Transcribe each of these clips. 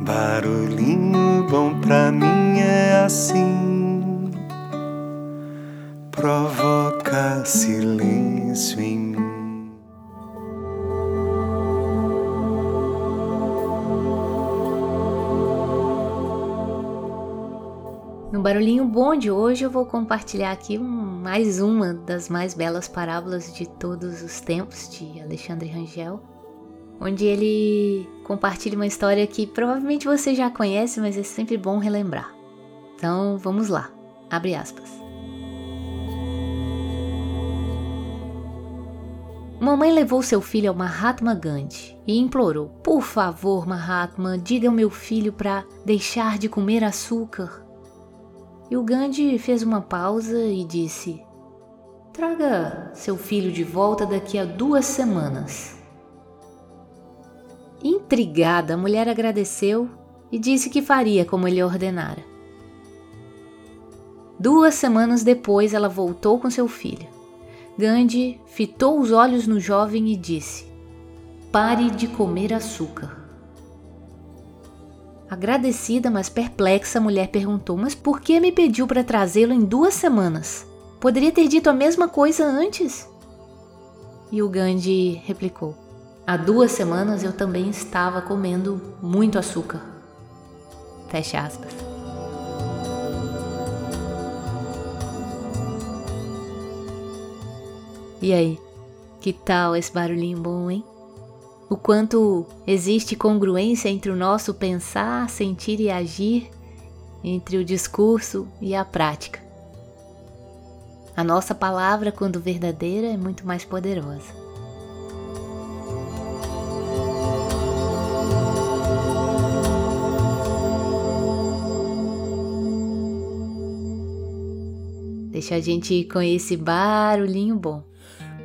Barulhinho bom pra mim é assim, provoca silêncio em mim. No Barulhinho Bom de hoje eu vou compartilhar aqui mais uma das mais belas parábolas de todos os tempos de Alexandre Rangel onde ele compartilha uma história que provavelmente você já conhece, mas é sempre bom relembrar. Então vamos lá, abre aspas. Uma mãe levou seu filho ao Mahatma Gandhi e implorou: Por favor, Mahatma, diga ao meu filho para deixar de comer açúcar. E o Gandhi fez uma pausa e disse: Traga seu filho de volta daqui a duas semanas. Intrigada, a mulher agradeceu e disse que faria como ele ordenara. Duas semanas depois, ela voltou com seu filho. Gandhi fitou os olhos no jovem e disse: Pare de comer açúcar. Agradecida, mas perplexa, a mulher perguntou: Mas por que me pediu para trazê-lo em duas semanas? Poderia ter dito a mesma coisa antes? E o Gandhi replicou: Há duas semanas eu também estava comendo muito açúcar. Fecha aspas. E aí, que tal esse barulhinho bom, hein? O quanto existe congruência entre o nosso pensar, sentir e agir, entre o discurso e a prática. A nossa palavra, quando verdadeira, é muito mais poderosa. Deixa a gente ir com esse barulhinho bom.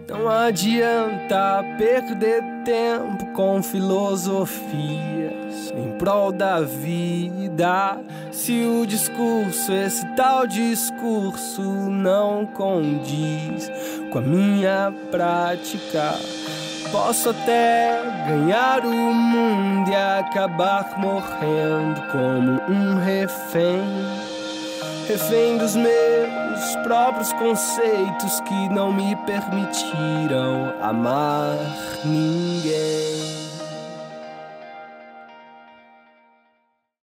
Não adianta perder tempo com filosofias em prol da vida. Se o discurso, esse tal discurso, não condiz com a minha prática. Posso até ganhar o mundo e acabar morrendo como um refém refém dos meus próprios conceitos que não me permitiram amar ninguém.